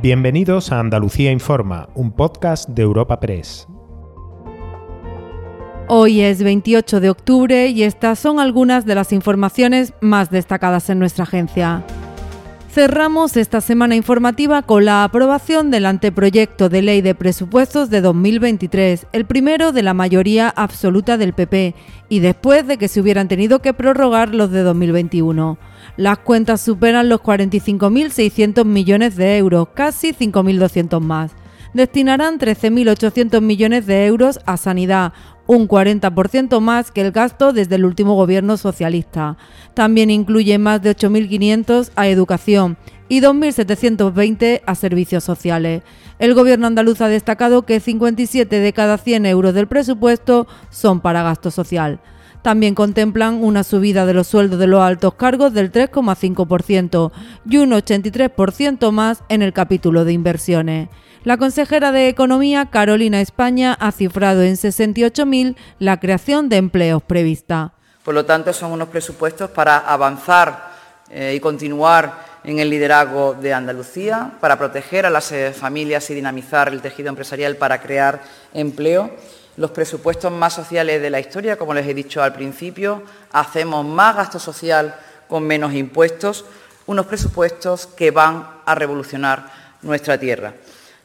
Bienvenidos a Andalucía Informa, un podcast de Europa Press. Hoy es 28 de octubre y estas son algunas de las informaciones más destacadas en nuestra agencia. Cerramos esta semana informativa con la aprobación del anteproyecto de ley de presupuestos de 2023, el primero de la mayoría absoluta del PP, y después de que se hubieran tenido que prorrogar los de 2021. Las cuentas superan los 45.600 millones de euros, casi 5.200 más. Destinarán 13.800 millones de euros a sanidad, un 40% más que el gasto desde el último gobierno socialista. También incluye más de 8.500 a educación y 2.720 a servicios sociales. El gobierno andaluz ha destacado que 57 de cada 100 euros del presupuesto son para gasto social. También contemplan una subida de los sueldos de los altos cargos del 3,5% y un 83% más en el capítulo de inversiones. La consejera de Economía, Carolina España, ha cifrado en 68.000 la creación de empleos prevista. Por lo tanto, son unos presupuestos para avanzar eh, y continuar en el liderazgo de Andalucía, para proteger a las eh, familias y dinamizar el tejido empresarial para crear empleo los presupuestos más sociales de la historia, como les he dicho al principio, hacemos más gasto social con menos impuestos, unos presupuestos que van a revolucionar nuestra tierra.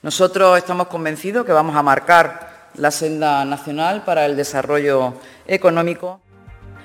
Nosotros estamos convencidos que vamos a marcar la senda nacional para el desarrollo económico.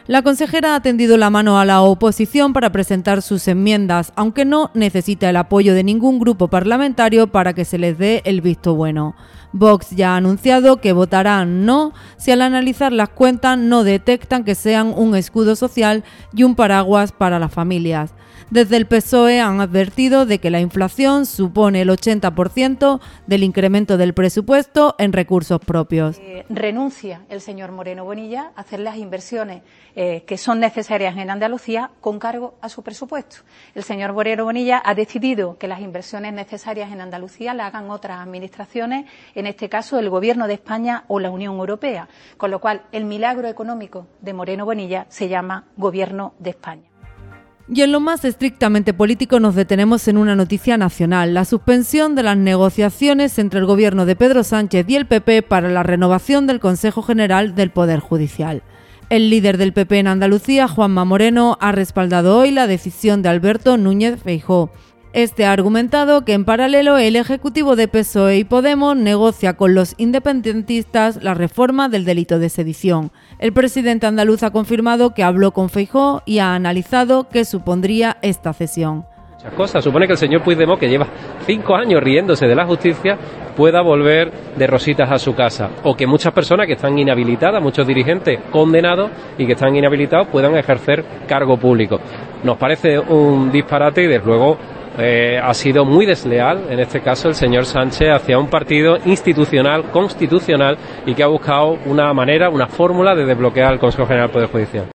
La consejera ha tendido la mano a la oposición para presentar sus enmiendas, aunque no necesita el apoyo de ningún grupo parlamentario para que se les dé el visto bueno. Vox ya ha anunciado que votarán no si al analizar las cuentas no detectan que sean un escudo social y un paraguas para las familias. Desde el PSOE han advertido de que la inflación supone el 80% del incremento del presupuesto en recursos propios. Eh, renuncia el señor Moreno Bonilla a hacer las inversiones eh, que son necesarias en Andalucía con cargo a su presupuesto. El señor Moreno Bonilla ha decidido que las inversiones necesarias en Andalucía las hagan otras administraciones, en este caso el Gobierno de España o la Unión Europea, con lo cual el milagro económico de Moreno Bonilla se llama Gobierno de España. Y en lo más estrictamente político nos detenemos en una noticia nacional, la suspensión de las negociaciones entre el gobierno de Pedro Sánchez y el PP para la renovación del Consejo General del Poder Judicial. El líder del PP en Andalucía, Juanma Moreno, ha respaldado hoy la decisión de Alberto Núñez Feijó este ha argumentado que en paralelo el Ejecutivo de PSOE y Podemos negocia con los independentistas la reforma del delito de sedición. El presidente andaluz ha confirmado que habló con Feijó y ha analizado qué supondría esta cesión. Muchas cosas. Supone que el señor Puigdemont, que lleva cinco años riéndose de la justicia, pueda volver de rositas a su casa. O que muchas personas que están inhabilitadas, muchos dirigentes condenados y que están inhabilitados, puedan ejercer cargo público. Nos parece un disparate y, desde luego, eh, ha sido muy desleal, en este caso el señor Sánchez, hacia un partido institucional, constitucional y que ha buscado una manera, una fórmula de desbloquear el Consejo General del Poder Judicial.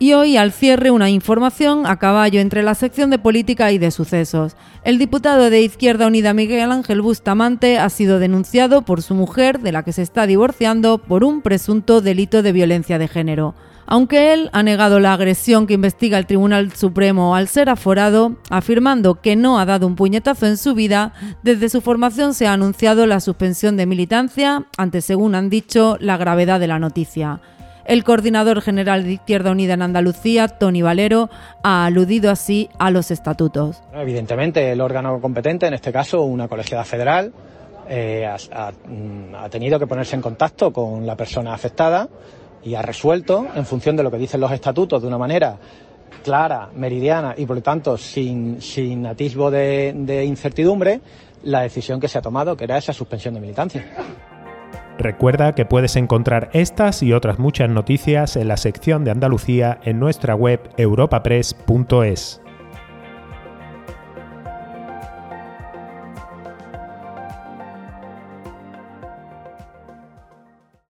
Y hoy, al cierre, una información a caballo entre la sección de política y de sucesos. El diputado de Izquierda Unida Miguel Ángel Bustamante ha sido denunciado por su mujer, de la que se está divorciando, por un presunto delito de violencia de género aunque él ha negado la agresión que investiga el Tribunal Supremo al ser aforado, afirmando que no ha dado un puñetazo en su vida, desde su formación se ha anunciado la suspensión de militancia ante, según han dicho, la gravedad de la noticia. El coordinador general de Izquierda Unida en Andalucía, Tony Valero, ha aludido así a los estatutos. Evidentemente, el órgano competente, en este caso una colegiada federal, eh, ha tenido que ponerse en contacto con la persona afectada y ha resuelto, en función de lo que dicen los estatutos, de una manera clara, meridiana y por lo tanto sin, sin atisbo de, de incertidumbre, la decisión que se ha tomado, que era esa suspensión de militancia. Recuerda que puedes encontrar estas y otras muchas noticias en la sección de Andalucía en nuestra web europapress.es.